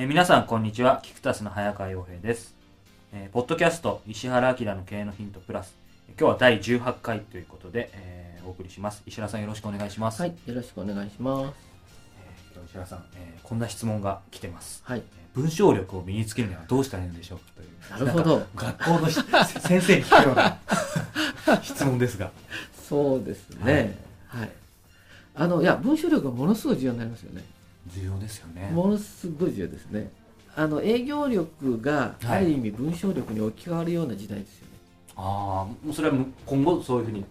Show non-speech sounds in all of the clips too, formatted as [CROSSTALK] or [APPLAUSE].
えー皆さんこんにちは。キクタスの早川洋平です、えーポッドキャスト石原明の経営のヒントプラス。えー今日は第18回ということで、えーお送りします。石原さんよろしくお願いします、はい、よろしくお願いします。えー石原さん、えーこんな質問が来てます。はい、えー文章力を身につけるにはどうしたらいいのでしょう？かというなるほど。学校のし先生に聞くような [LAUGHS] 質問ですが。そうですね。はい。あの、いや、文章力がものすごい重要になりますよね。重要ですよねものすごい重要ですね。あの、営業力が、はいある意味文章力に置き換わるような時代ですよね。ああもうそれはむ今後そういうふうに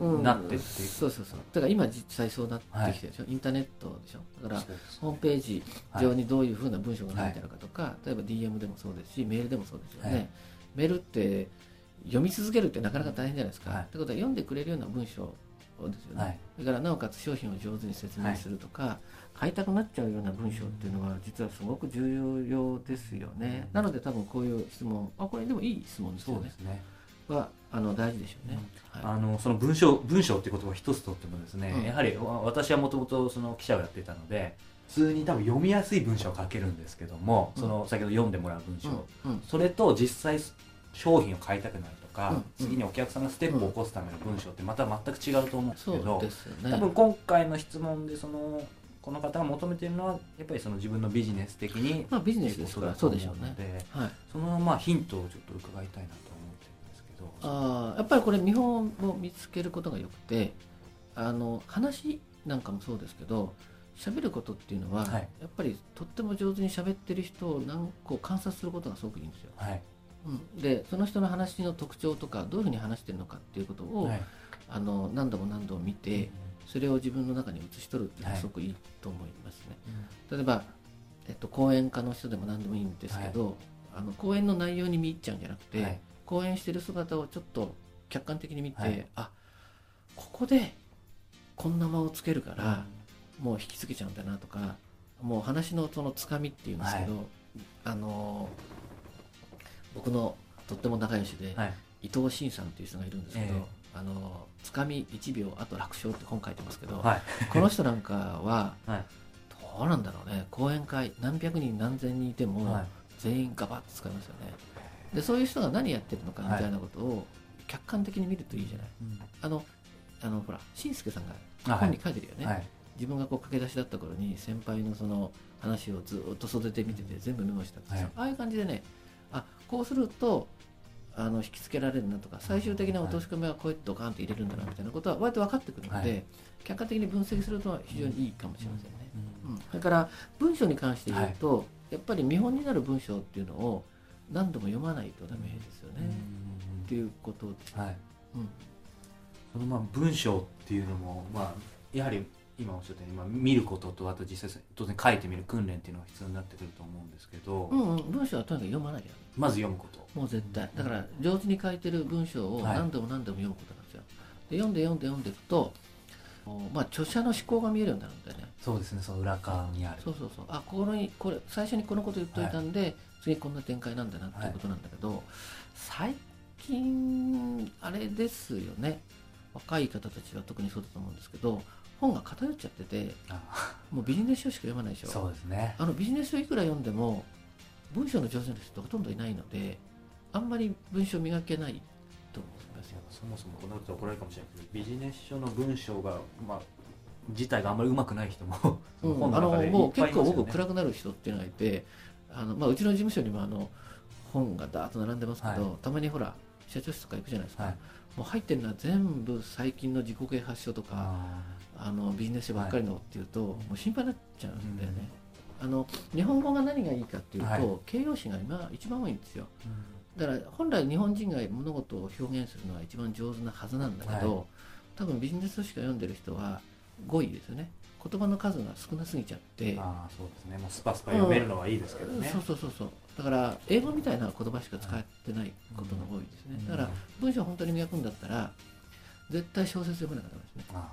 うんなってっていうそうそうそう。だから今実際そうなってきてるでしょ。インターネットでしょ。だから、ホームページ上にどういうふうな文章が書いてあるかとか、例えば DM でもそうですし、メールでもそうですよね。はいメールって読み続けるってなかなか大変じゃないですか。はいってことは読んでくれるような文章ですよね。はいそれからなおかつ商品を上手に説明するとか、買いたくなっちゃうような文章っていうのは実はすごく重要ですよね。なので多分こういう質問、あこれでもいい質問ですよね。そうで。すね。はあの大事でしょうね。はい。あのその文章文章っていう言葉一つとってもですね、うん。やはりわ私はもともとその記者をやっていたので普通に多分読みやすい文章を書けるんですけども、うん。その先ほど読んでもらう文章、うんうん。それと実際商品を買いたくなるとか、うん次にお客さんがステップを起こすための文章ってまた全く違うと思うんですそけど、ね。多分今回の質問でそのこの方が求めているのはやっぱりその自分のビジネス的にまあビジネスですからそうでしょうね。はい。そのまあヒントをちょっと伺いたいなと思ってるんですけど。あーやっぱりこれ見本を見つけることがよくてあの話なんかもそうですけど喋ることっていうのは、はい。やっぱりとっても上手に喋ってる人を何個観察することがすごくいいんですよ、はい。うん、でその人の話の特徴とかどういうふうに話してるのかっていうことを、はい。あの何度も何度も見てそれを自分の中に写し取るってすごくいいと思いますね、例えば、えっと、講演家の人でも何でもいいんですけど、あの講演の内容に見入っちゃうんじゃなくて、はい。講演してる姿をちょっと客観的に見て、はい。あここでこんな間をつけるから、もう引きつけちゃうんだなとかもう話のそのつかみっていうんですけど、あの僕のとっても仲良しで、はい。伊藤慎さんっていう人がいるんですけど、えあのつかみ1秒あと楽勝って本書いてますけど、はい。この人なんかは [LAUGHS] はい。どうなんだろうね。講演会何百人何千人いても、はい。全員ガバッと使いますよね。でそういう人が何やってるのかみたいなことを客観的に見るといいじゃない、あのあのほらしんすけさんが本に書いてるよね、はい。自分がこう駆け出しだった頃に先輩のその話をずっと袖で見てて全部メモしたってさ、はい。ああいう感じでねあこうするとあの引きつけられるなとか最終的な落とし込みはこうやってドカンと入れるんだなみたいなことは割と分かってくるので、はい。客観的に分析するのは非常にいいかもしれませんね。うん。それから文章に関して言うと、やっぱり見本になる文章っていうのを何度も読まないとダメですよね。っていうことで。す。はい。うん。そのまあ文章っていうのもまあやはり今おっしゃったようにまあ見ることとあと実際当然書いてみる訓練っていうのが必要になってくると思うんですけど、うんうん、文章はとにかく読まないよまず読むこと。もう絶対。だから上手に書いてる文章をはい。何度も何度も読むことなんですよ、で読んで読んで読んでいくとおまあ著者の思考が見えるようになるんだよね。そうですねその裏側にある。そうそうそう。あこれこれ最初にこのこと言っといたんで、次こんな展開なんだなっていうことなんだけど、最近あれですよね。若い方たちは特にそうだと思うんですけど本が偏っちゃっててあ。もうビジネス書しか読まないでしょ。そうですね。あのビジネス書いくら読んでも文章の上手な人ってほとんどいないのであんまり文章磨けないと思いますよ。そもそもこのこと怒られるかもしれないけどビジネス書の文章がまあ自体があんまりうまくない人もあのもう結構僕暗くなる人っていうのがいてあのまあ、うちの事務所にもあの本がダーッと並んでますけど、はい。たまにほら社長室とか行くじゃないですか、はい。もう入ってるのは全部最近の自己啓発書とかああのビジネス書ばっかりのっていうと、もう心配になっちゃうんだよね、あの日本語が何がいいかっていうと、はい。形容詞が今一番多いんですよ。ーだから本来日本人が物事を表現するのは一番上手なはずなんだけど、はい。多分ビジネス書しか読んでる人は5位ですよね。言葉の数が少なすぎちゃって。あーそうですね。もうスパスパ読めるのはいいですけどね。そうそうそうそう。だから英語みたいな言葉しか使ってないことが多いですね、だから文章を本当に磨くんだったら絶対小説読めなかったですね。あ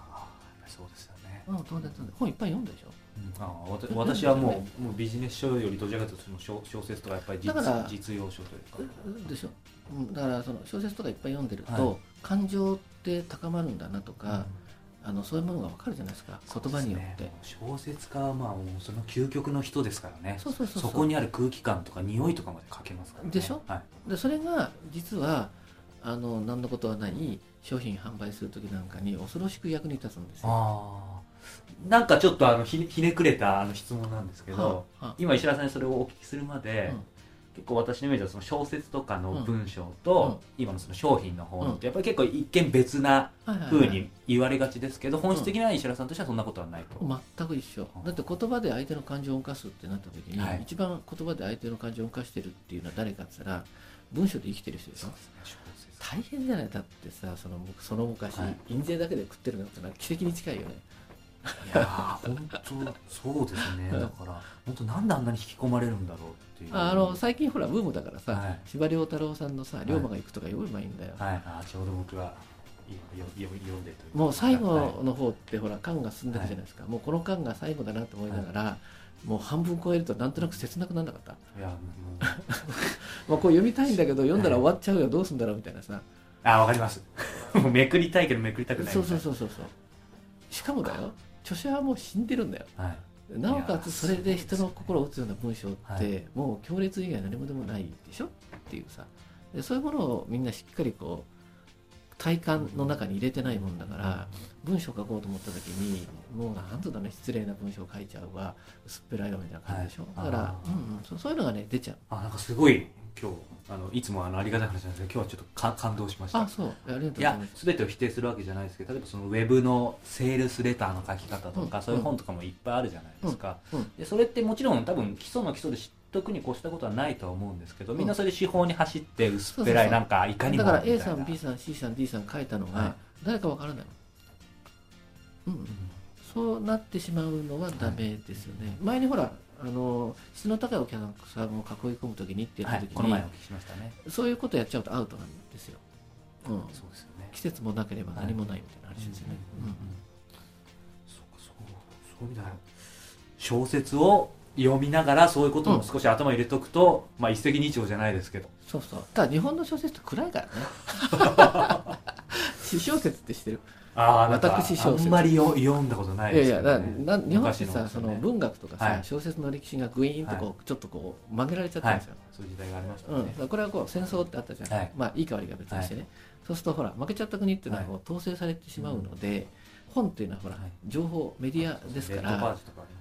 うん当然当然本いっぱい読んだでしょ。うん。あーわた私はもうもうビジネス書よりどちらかというとその小小説とかやっぱり実だから実用書というか。でしょ、うん、だからその小説とかいっぱい読んでると、はい。感情って高まるんだなとか、あのそういうものが分かるじゃないですか。言葉によって、小説家はまあもうその究極の人ですからね。そうそうそうそう。こにある空気感とか匂いとかまで書けますからね。でしょ。はい。でそれが実はあの何のことはない商品販売する時なんかに恐ろしく役に立つんですよ。ああなんかちょっとあのひひねくれたあの質問なんですけど、はあはあ。今石原さんにそれをお聞きするまで、うん。結構私のイメージはその小説とかの文章と、今のその商品の方のってやっぱり結構一見別なはいはいはい。風に言われがちですけど本質的な石原さんとしてはそんなことはないと、全く一緒。だって言葉で相手の感情を動かすってなった時に、はい。一番言葉で相手の感情を動かしてるっていうのは誰かって言ったら文章で生きてる人でしょ？大変じゃない？だってさそのその昔、はい。印税だけで食ってるのってのは奇跡に近いよねいやー本当そうですね。だから本当なんであんなに引き込まれるんだろうっていう。あの最近ほらブームだからさ、はい。司馬遼太郎さんのさ「龍馬が行く」とか読めばいいんだよ、はい。あちょうど僕が今よよ読んでるともう最後はい。の方ってほら巻が進んでるじゃないですか、もうこの巻が最後だなと思いながら、もう半分超えるとなんとなく切なくならなかった。いやもうもう。[LAUGHS] こう読みたいんだけど読んだら終わっちゃうよどうすんだろうみたいなさ、あわかります。[LAUGHS] もうめくりたいけどめくりたくないそうそうそうそうそう。しかもだよ著者はもう死んでるんだよ。はい。なおかつそれで人の心を打つような文章って、はい。もう強烈以外何もでもないでしょ？っていうさ。でそういうものをみんなしっかりこう体感の中に入れてないもんだから文章書こうと思った時にもうなんとだね失礼な文章を書いちゃうわ。薄っぺらいわみたいな感じでしょ、はい。だからうんうん、そうそういうのがね出ちゃう。あなんかすごい今日あのいつもあのありがたい話なんですけど今日はちょっとか感動しました。あそう。ありがとうございます。全てを否定するわけじゃないですけど例えばそのウェブのセールスレターの書き方とか、うんそういう本とかもいっぱいあるじゃないですか、うんうん。でそれってもちろん多分基礎の基礎で知っとくに越したことはないとは思うんですけどみんなそれで手法に走って薄っぺらいなんかいかにもだからみたい A なさん B さん C さん D さん書いたのはい。が誰かわからない。うん、うん。そうなってしまうのはダメですよね、前にほらあの質の高いお客さんを囲い込むときにって言っはいたときに、この前お聞きしましたね。そういうことやっちゃうとアウトなんですよ、うん、そうですよね。季節もなければ何もないみたいな話ですよね、うんうんそうかそうそういう意味では小説を読みながらそういうことも少し頭入れとくと、まあ一石二鳥じゃないですけど。そうそう。ただ日本の小説って暗いからね。[LAUGHS] [LAUGHS] 詩小説って知ってる？あ私小説。あんまりよ読んだことないいやいやですけど、ね、だな日本ってさ昔のその文学とかさ、はい。小説の歴史がグイーンとこう、はちょっとこう曲げられちゃったはいんですよ、そういう時代がありましたうん、だねか、らこれはこう戦争ってあったじゃん、はい。まあいいか悪いか別にしてね、そうするとほら負けちゃった国っていうのはこう統制されてしまうので、本っていうのはほら、はい。情報メディアですから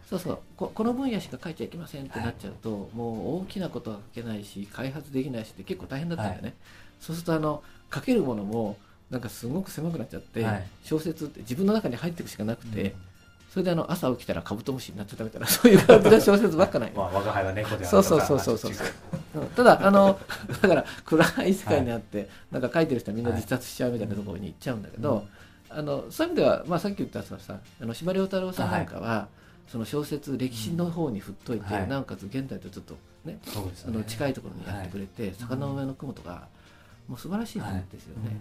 そうそうここの分野しか書いちゃいけませんってなっちゃうと、もう大きなことは書けないし開発できないしって結構大変だったんだよね、そうするとあの書けるものもなんかすごく狭くなっちゃって、はい。小説って自分の中に入っていくしかなくたて、それであの朝起きたらカブトムシになっちゃったみたいなそういう感じの小説ばっかない。まあ、我が輩は猫であるそうそうそうそう。ただあの [LAUGHS] だから暗い世界にあって、なんか書いてる人はみんな自殺しちゃうみたいなところに行っちゃうんだけど、あのそういう意味では、まあ、さっき言ったさあの司馬遼太郎さんなんかは、その小説歴史の方に振っといて、はい。なおかつ現代とちょっとねね。あの近いところにやってくれて「坂の上の雲」とかもう素晴らしい本ですよね、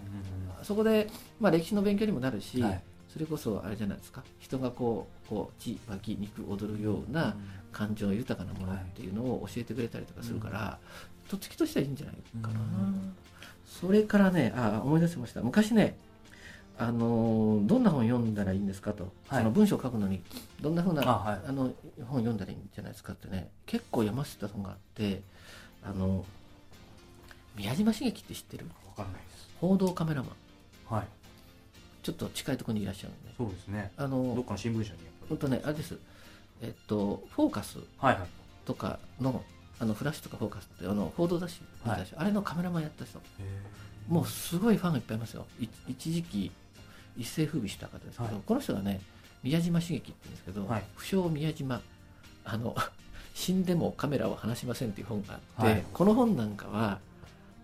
そこで、まあ、歴史の勉強にもなるし、はい。それこそあれじゃないですか。人がこうこう血湧き肉踊るような感情豊かなものっていうのを教えてくれたりとかするから、とっつきとしてはいいんじゃないかな、うん。それからねあ思い出しました。昔ねあのーどんな本読んだらいいんですかと、はい。その文章を書くのにどんなふうなあはい。あの本読んだらいいんじゃないですかってね結構読ませた本があってあの宮島茂樹って知ってる？わかんないです。報道カメラマン。はい。ちょっと近いところにいらっしゃるんで。そうですね。あどっのかの新聞社にやっぱり。本当ねあれです。えっとフォーカスはいはい。とかのあのフラッシュとかフォーカスってあの報道雑誌見たでしょ、あれのカメラマンやった人。へもうすごいファンがいっぱいいますよ。い一時期一世風靡した方ですけど、はい。この人がね宮島茂樹って言うんですけど、はい。不詳宮島あの [LAUGHS] 死んでもカメラを離しませんっていう本があって、はい。この本なんかは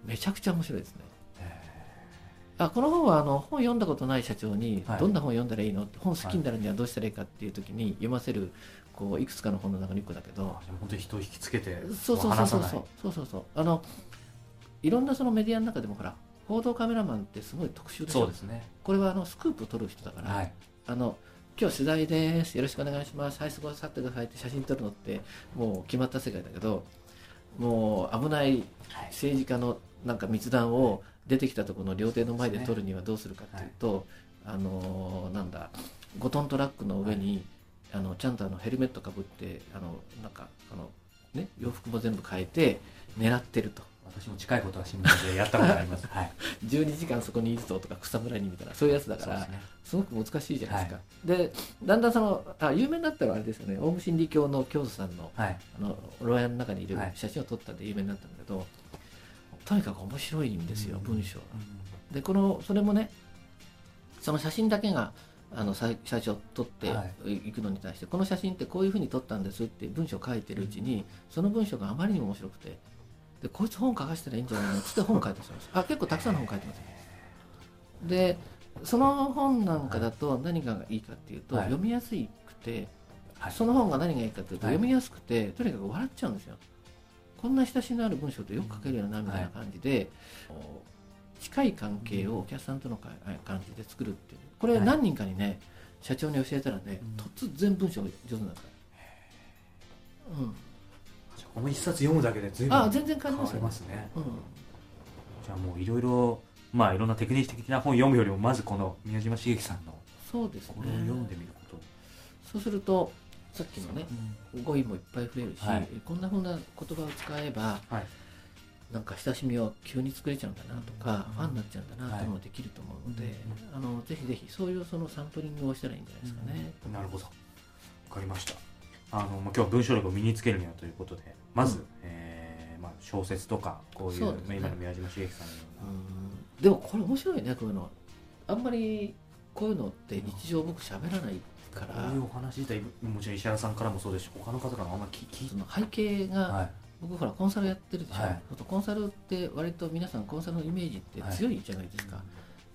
めちゃくちゃ面白いですね。えあこの本はあの本読んだことない社長にはい。どんな本読んだらいいの？って本好きになるにはどうしたらいいかっていう時に読ませるこういくつかの本の中の1個だけど。本当に人を引きつけてそうそうそうそう。そうそうそうそう。あのいろんなそのメディアの中でもほら報道カメラマンってすごい特殊でそうですね。これはあのスクープを撮る人だから、はい。あの今日取材です。よろしくお願いします。はいすごい去ってくださいって写真撮るのってもう決まった世界だけどもう危ない。政治家のなんか密談を出てきたところの料亭の前で撮るにはどうするかっていうと、あのーなんだ5トントラックの上に、あのちゃんとあのヘルメットかぶってあのなんかあの、ね、洋服も全部変えて狙ってると。私も近いことは新聞でやったことあります。はい。[LAUGHS] 12時間そこにいるぞとか草むらにみたいなそういうやつだからね。すごく難しいじゃないですか、でだんだんそのあ有名になったのはあれですよね。オウム真理教の教祖さんのはい。あの牢屋の中にいるはい。写真を撮ったんで有名になったんだけど、とにかく面白いんですよ、うん。文章が。でこのそれもねその写真だけがあの最最初撮ってはい。いくのに対して、この写真ってこういうふうに撮ったんですって文章を書いてるうちに、その文章があまりにも面白くてでこいつ本書かせたらいいんじゃないの？っつって本書いてますあ結構たくさんの本書いてますでその本なんかだと何がいいかっていうと、はい。読みやすくて、はい。その本が何がいいかっていうと、はい。読みやすくてとにかく笑っちゃうんですよこんな親しみのある文章ってよく書けるよなみたいな感じで、近い関係をお客さんとのか感じで作るっていうこれはい。何人かにね、社長に教えたらね、うん。突然文章が上手になる。から、うん、この一冊読むだけで随分あ全然変わりますよ変わりますね。うん、じゃあもういろいろまあいろんなテクニック的な本読むよりもまずこの宮島茂樹さんのそうですね。これを読んでみること。そうするとさっきのね語彙もいっぱい増えるし、はい。こんなふうな言葉を使えばはい。なんか親しみを急に作れちゃうんだなとか、うん。ファンになっちゃうんだなっていうのもできると思うので、あのぜひぜひそういうそのサンプリングをしたらいいんじゃないですかね。なるほど。わかりました。あの、まあ、今日は文章力を身につけるにはということでまず、うん。えーまあ、小説とかこういうそうね。まあ今の宮島茂樹さんのような、うん。でもこれ面白いねこういうの。あんまりこういうのって日常僕喋らないから、こういうお話自体もちろん石原さんからもそうですし他の方からもあんまり聞聞いその背景が、はい。僕ほらコンサルやってるでしょ、はい。コンサルって割と皆さんコンサルのイメージって強いじゃないですか、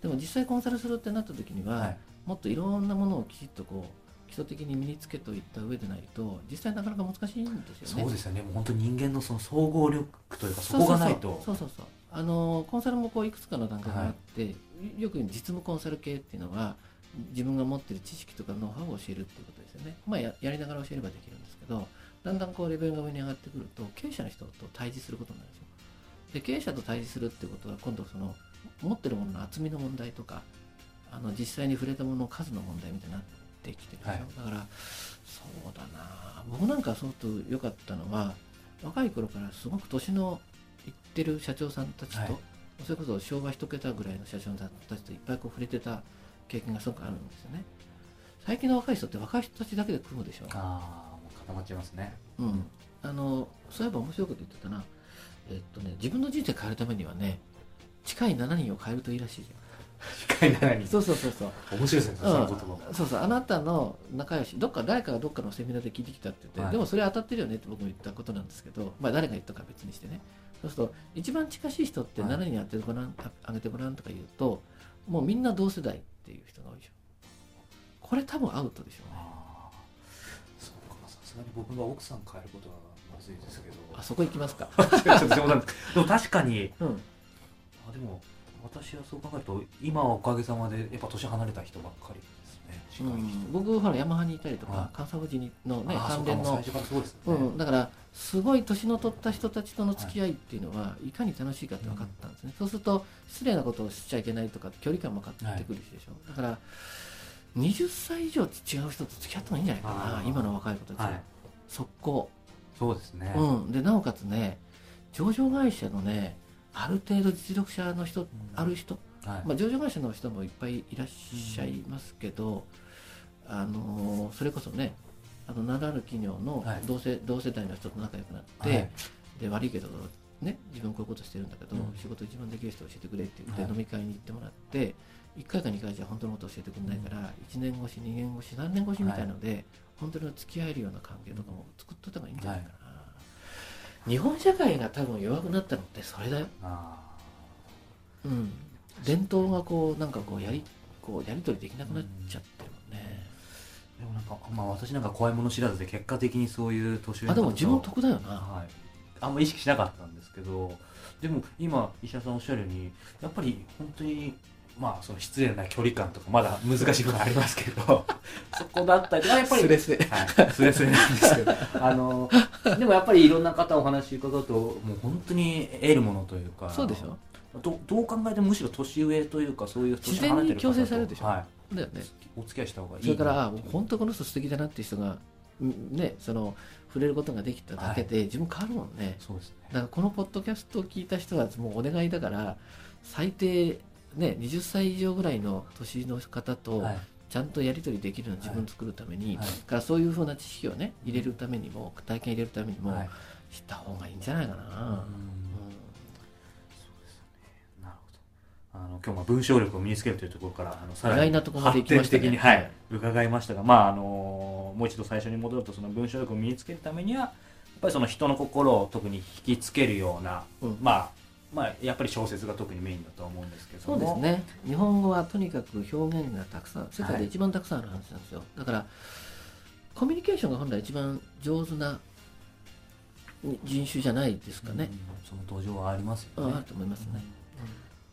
でも実際コンサルするってなった時には、はい。もっといろんなものをきちっとこう基礎的に身につけといった上でないと実際なかなか難しいんですよね。そうですよね。もう本当に人間のその総合力というかそこがないと。そうそうそう。そうあのコンサルもこういくつかの段階があって、よく実務コンサル系っていうのは自分が持ってる知識とかノウハウを教えるっていうことですよね。まあややりながら教えればできるんですけどだんだんこうレベルが上に上がってくると経営者の人と対峙することになるんですよ。で経営者と対峙するっていうことは今度その持ってるものの厚みの問題とかあの実際に触れたものの数の問題みたいになってきてるでしょ、はい。だからそうだな。僕なんかすごく良かったのは若い頃からすごく年のいってる社長さんたちと、はい。それこそ昭和一桁ぐらいの社長さんたちといっぱいこう触れてた経験がすごくあるんですよね。最近の若い人って若い人たちだけで組むでしょ、ああもう固まっちゃいますね。うん、あのそういえば面白いこと言ってたな。えっとね自分の人生変えるためにはね近い7人を変えるといいらしいじ近い中にゃんそうそうそうそう。面白いですねその言葉も。うん、そうそうあなたの仲良しどっか誰かがどっかのセミナーで聞いてきたって言って、はい。でもそれ当たってるよねって僕も言ったことなんですけど、まあ、誰が言ったかは別にしてね。そうすると一番近しい人ってはい7人やってごらん、ああげてごらんとか言うともうみんな同世代っていう人が多いでしょ。これ多分アウトでしょうね。そうか。さすがに僕が奥さん変えることはまずいですけど。あそこ行きますか。ちょっと冗談ですでも確かにうん。あでも私はそう考えると今はおかげさまでやっぱ年離れた人ばっかりうん。僕ほらヤマハにいたりとか、はい。関西富士にのね関連のうん、だからすごい年の取った人たちとの付き合いっていうのは、い、かに楽しいかって分かったんですね、そうすると失礼なことをしちゃいけないとか距離感も分かってくるしでしょ、だから20歳以上違う人と付き合った方がいいんじゃないかな今の若い子たちは、はい。速攻、そうですね、うん、でなおかつね上場会社のねある程度実力者の人、ある人、はい。まあ、上場会社の人もいっぱいいらっしゃいますけど、あのーそれこそねあの名だる企業のはい。同世,、同世代の人と仲良くなって、はい。で悪いけどね自分こういうことしてるんだけど、うん。仕事一番できる人教えてくれって言って、はい。飲み会に行ってもらって1回か2回じゃ本当のこと教えてくれないから、1年越し2年越し何年越しみたいので、本当に付き合えるような関係とかも作っといた方がいいんじゃないかな、日本社会が多分弱くなったのってそれだよ、あうん、伝統がこうなんかこうやりこうやり取りできなくなっちゃってるもんね、ーでもなんか、まあ、私なんか怖いもの知らずで結果的にそういう年上あでも自分得だよな、はい、あんま意識しなかったんですけどでも今石田さんおっしゃるようにやっぱり本当にまあその失礼な距離感とかまだ難しい部分ありますけど。[LAUGHS] そこだったりとかやっぱりスレスレはい、スレスレなんですけど。[LAUGHS] あのでもやっぱりいろんな方お話伺うともう本当に得るものというかそうでしょ。どどう考えてもむしろ年上というかそういう年自然に強制されるでしょ。はだよね。い、お付き合いした方がいいそれからあ本当この人素敵だなっていう人がんねその触れることができただけで、自分変わるもんね。そうですね。だからこのポッドキャストを聞いた人はもうお願いだから最低ね20歳以上ぐらいの年の方とはい。ちゃんとやり取りできるのを自分作るために、はい。だからそういうふうな知識をね入れるためにも体験入れるためにも、はい。知った方がいいんじゃないかな。あの今日まあ文章力を身につけるというところからあのさらに発展的にはい。伺いましたが、まああのもう一度最初に戻るとその文章力を身につけるためにはやっぱりその人の心を特に引きつけるような、うん。まあまあやっぱり小説が特にメインだとは思うんですけどそうも。ですね日本語はとにかく表現がたくさん世界で一番たくさんある話なんですよ、だからコミュニケーションが本来一番上手な人種じゃないですかね、うんその土壌はありますよね。うんあると思いますね、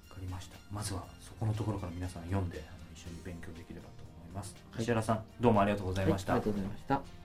わかりました。まずはそこのところから皆さん読んで一緒に勉強できればと思います。はい石原さんどうもありがとうございました。はいありがとうございました